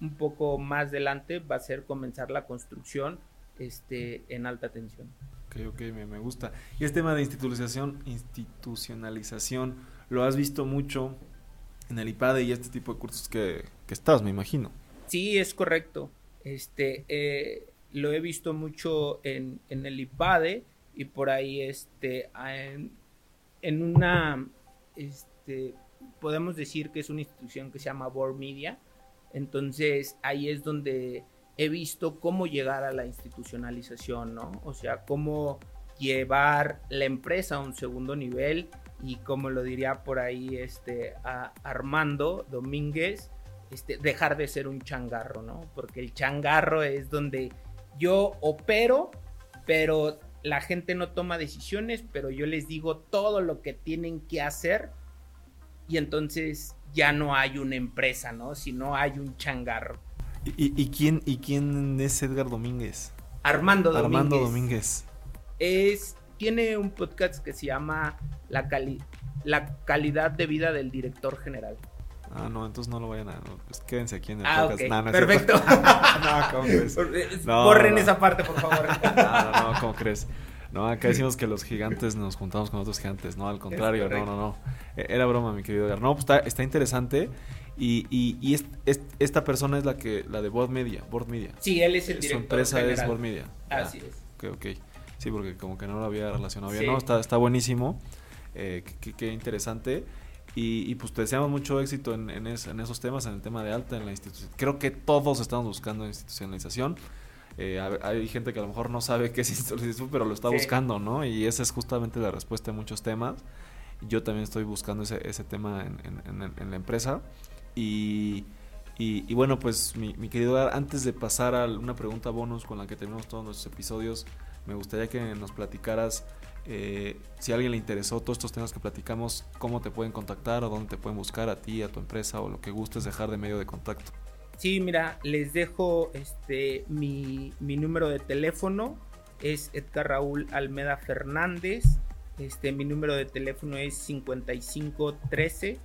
un poco más adelante va a ser comenzar la construcción este, en alta tensión. Ok, ok, me, gusta. Y este tema de institucionalización, institucionalización, lo has visto mucho en el IPADE y este tipo de cursos que, estás, me imagino. Sí, es correcto. Este, eh, lo he visto mucho en, en el IPADE y por ahí este en, una este podemos decir que es una institución que se llama Board Media entonces ahí es donde he visto cómo llegar a la institucionalización no o sea cómo llevar la empresa a un segundo nivel y como lo diría por ahí este a Armando Domínguez este, dejar de ser un changarro, ¿no? Porque el changarro es donde yo opero, pero la gente no toma decisiones, pero yo les digo todo lo que tienen que hacer y entonces ya no hay una empresa, ¿no? Sino hay un changarro. ¿Y, quién, y quién es Edgar Domínguez? Armando Domínguez. Armando Domínguez. Es, tiene un podcast que se llama La, la calidad de vida del director general. Ah, no, entonces no lo vayan a. pues quédense aquí en el ah, podcast. Perfecto. no, ¿cómo crees? Corren esa parte, por favor. no, no, no, ¿cómo crees? No, acá decimos que los gigantes nos juntamos con otros gigantes, no, al contrario, no, no, no. E, era broma, mi querido Edgar. No, pues está, está interesante. Y, y, y esta persona es la que la de Board Media, Board Media. Sí, él es el director. Su empresa es Board Media. Así es. Ok, ok. Sí, porque como que no lo había relacionado bien. No, está, está buenísimo. Eh, qué interesante. Y, pues te deseamos mucho éxito en, en, esos temas, en el tema de alta, en la institución. Creo que todos estamos buscando institucionalización. Eh, hay gente que a lo mejor no sabe qué es institucionalización, pero lo está buscando, ¿no? Y esa es justamente la respuesta a muchos temas. Yo también estoy buscando ese, ese tema en, la empresa. Y, y, bueno, pues mi, mi querido Edgar, antes de pasar a una pregunta bonus con la que terminamos todos nuestros episodios, me gustaría que nos platicaras eh, si a alguien le interesó todos estos temas que platicamos, cómo te pueden contactar o dónde te pueden buscar a ti, a tu empresa o lo que gustes dejar de medio de contacto. Sí, mira, les dejo este mi, número de teléfono, es Edgar Raúl Almeda Fernández. Este, mi número de teléfono es 5513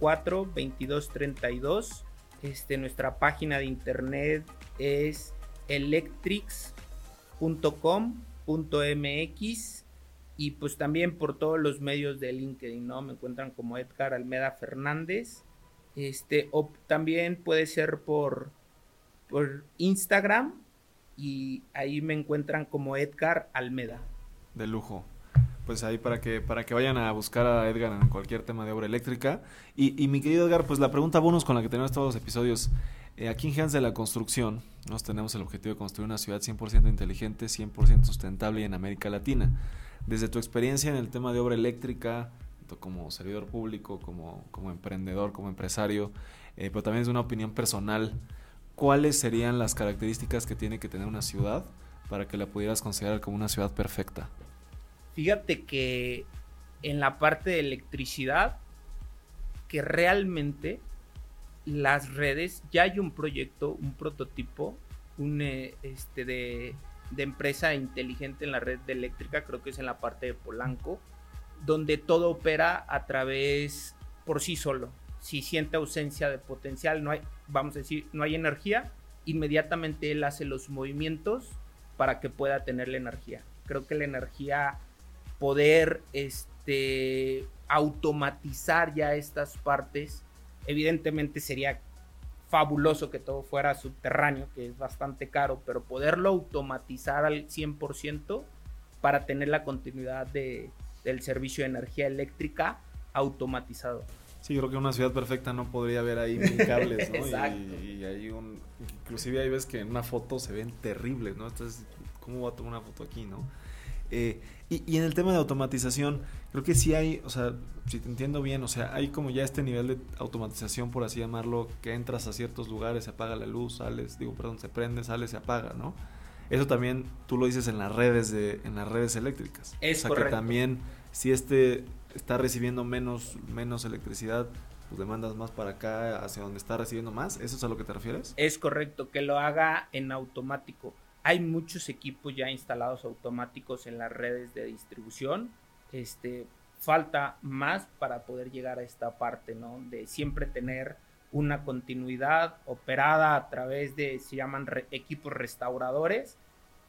04 22 32. Este, nuestra página de internet es electrics.com.mx y pues también por todos los medios de LinkedIn, ¿no? Me encuentran como Edgar Almeda Fernández. Este, o también puede ser por, por Instagram y ahí me encuentran como Edgar Almeda. De lujo. Pues ahí para que, para que vayan a buscar a Edgar en cualquier tema de obra eléctrica. Y, y mi querido Edgar, pues la pregunta bonus con la que tenemos todos los episodios. Eh, aquí en Giants de la Construcción nos tenemos el objetivo de construir una ciudad 100% inteligente, 100% sustentable y en América Latina desde tu experiencia en el tema de obra eléctrica, como servidor público, como, como emprendedor, como empresario, eh, pero también es una opinión personal, ¿cuáles serían las características que tiene que tener una ciudad para que la pudieras considerar como una ciudad perfecta? Fíjate que en la parte de electricidad, que realmente las redes, ya hay un proyecto, un prototipo, un eh, este de de empresa inteligente en la red eléctrica, creo que es en la parte de Polanco, donde todo opera a través por sí solo. Si siente ausencia de potencial, no hay, vamos a decir, no hay energía, inmediatamente él hace los movimientos para que pueda tener la energía. Creo que la energía, poder este, automatizar ya estas partes, evidentemente sería fabuloso que todo fuera subterráneo, que es bastante caro, pero poderlo automatizar al 100% para tener la continuidad de, del servicio de energía eléctrica automatizado. Sí, creo que una ciudad perfecta no podría haber ahí mil cables, ¿no? Y, hay un, inclusive hay veces que en una foto se ven terribles, ¿no? Entonces, ¿cómo va a tomar una foto aquí, no? Eh, y, en el tema de automatización, creo que sí hay, o sea, si te entiendo bien, o sea, hay como ya este nivel de automatización, por así llamarlo, que entras a ciertos lugares, se apaga la luz, sales, digo, perdón, se prende, sale, se apaga, ¿no? Eso también tú lo dices en las redes de, en las redes eléctricas. Es o sea que también si este está recibiendo menos, menos electricidad, pues demandas más para acá hacia donde está recibiendo más. ¿Eso es a lo que te refieres? Es correcto, que lo haga en automático. Hay muchos equipos ya instalados automáticos en las redes de distribución. Este, falta más para poder llegar a esta parte, ¿no? De siempre tener una continuidad operada a través de, se llaman equipos restauradores,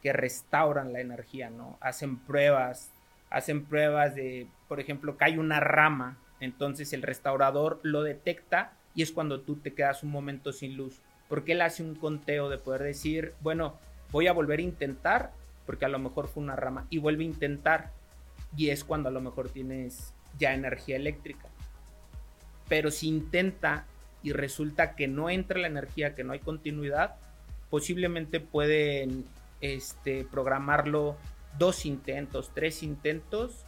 que restauran la energía, ¿no? Hacen pruebas, hacen pruebas de, por ejemplo, que hay una rama, entonces el restaurador lo detecta y es cuando tú te quedas un momento sin luz, porque él hace un conteo de poder decir, bueno, voy a volver a intentar, porque a lo mejor fue una rama, y vuelve a intentar, y es cuando a lo mejor tienes ya energía eléctrica. Pero si intenta y resulta que no entra la energía, que no hay continuidad, posiblemente pueden este, programarlo dos intentos, tres intentos,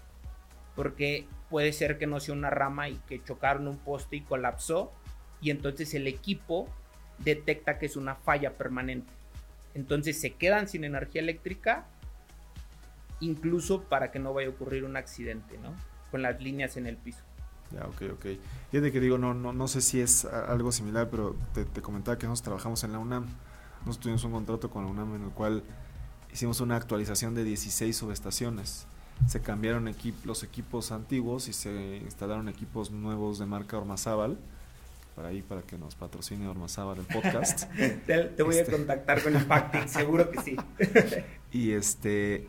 porque puede ser que no sea una rama y que chocaron un poste y colapsó, y entonces el equipo detecta que es una falla permanente. Entonces se quedan sin energía eléctrica, incluso para que no vaya a ocurrir un accidente, ¿no? Con las líneas en el piso. Ya, ok, ok. Fíjate que digo, no, no, no sé si es algo similar, pero te, comentaba que nosotros trabajamos en la UNAM. Nosotros tuvimos un contrato con la UNAM en el cual hicimos una actualización de 16 subestaciones. Se cambiaron los equipos antiguos y se instalaron equipos nuevos de marca Ormazábal para ahí para que nos patrocine Ormazábal el podcast. te, voy a este. contactar con Impacting, seguro que sí. y este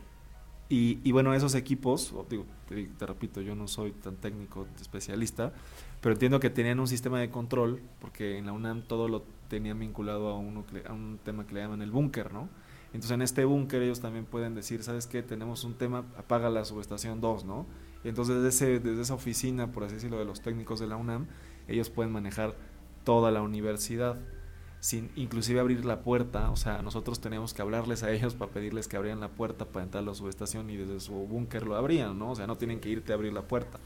y, bueno, esos equipos, digo, te, repito, yo no soy tan técnico, especialista, pero entiendo que tenían un sistema de control, porque en la UNAM todo lo tenían vinculado a, uno, a un tema que le llaman el búnker, ¿no? Entonces en este búnker ellos también pueden decir, ¿sabes qué? Tenemos un tema, apaga la subestación 2, ¿no? Y entonces desde, ese, desde esa oficina, por así decirlo, de los técnicos de la UNAM, ellos pueden manejar toda la universidad sin inclusive abrir la puerta, o sea, nosotros teníamos que hablarles a ellos para pedirles que abrieran la puerta para entrar a la subestación y desde su búnker lo abrían, ¿no? O sea, no tienen que irte a abrir la puerta.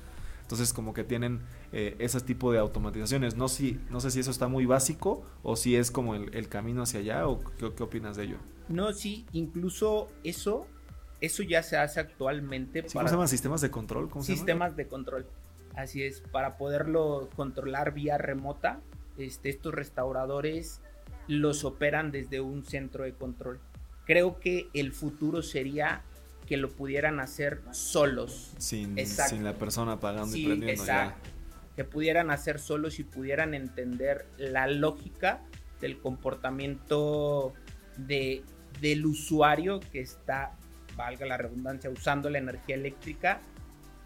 Entonces como que tienen eh, ese tipo de automatizaciones. No, si, no sé si eso está muy básico o si es como el, camino hacia allá o qué, opinas de ello. No, sí, incluso eso, eso ya se hace actualmente. ¿Cómo se llaman sistemas de control? sistemas de control. Así es, para poderlo controlar vía remota, este, estos restauradores los operan desde un centro de control. Creo que el futuro sería que lo pudieran hacer solos. Sin, sin la persona pagando y prendiendo exacto. Que pudieran hacer solos y pudieran entender la lógica del comportamiento de, del usuario que está, valga la redundancia, usando la energía eléctrica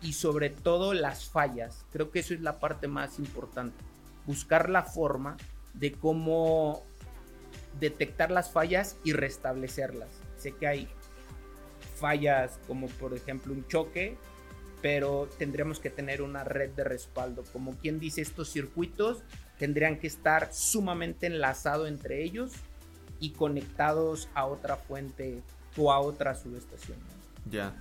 y sobre todo las fallas. Creo que eso es la parte más importante. Buscar la forma de cómo detectar las fallas y restablecerlas. Sé que hay fallas como por ejemplo un choque, pero tendríamos que tener una red de respaldo. Como quien dice, estos circuitos tendrían que estar sumamente enlazados entre ellos y conectados a otra fuente o a otra subestación. Ya,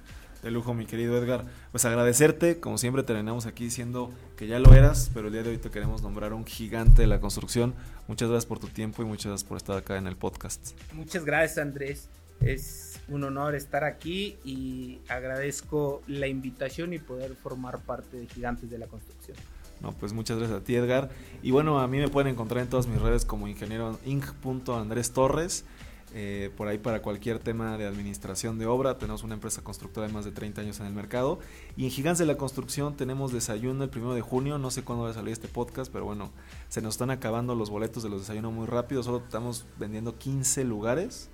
de lujo mi querido Edgar. Pues agradecerte, como siempre terminamos aquí diciendo que ya lo eras, pero el día de hoy te queremos nombrar un gigante de la construcción. Muchas gracias por tu tiempo y muchas gracias por estar acá en el podcast. Muchas gracias Andrés. Es un honor estar aquí y agradezco la invitación y poder formar parte de Gigantes de la Construcción. No, pues muchas gracias a ti, Edgar. Y bueno, a mí me pueden encontrar en todas mis redes como ingeniero Andrés Torres. Eh, por ahí para cualquier tema de administración de obra. Tenemos una empresa constructora de más de 30 años en el mercado. Y en Gigantes de la Construcción tenemos desayuno el primero de junio. No sé cuándo va a salir este podcast, pero bueno, se nos están acabando los boletos de los desayunos muy rápido. Solo estamos vendiendo 15 lugares.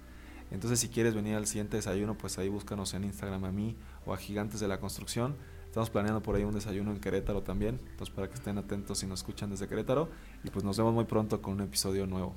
Entonces, si quieres venir al siguiente desayuno, pues ahí búscanos en Instagram a mí o a Gigantes de la Construcción. Estamos planeando por ahí un desayuno en Querétaro también. Entonces, para que estén atentos si nos escuchan desde Querétaro. Y pues nos vemos muy pronto con un episodio nuevo.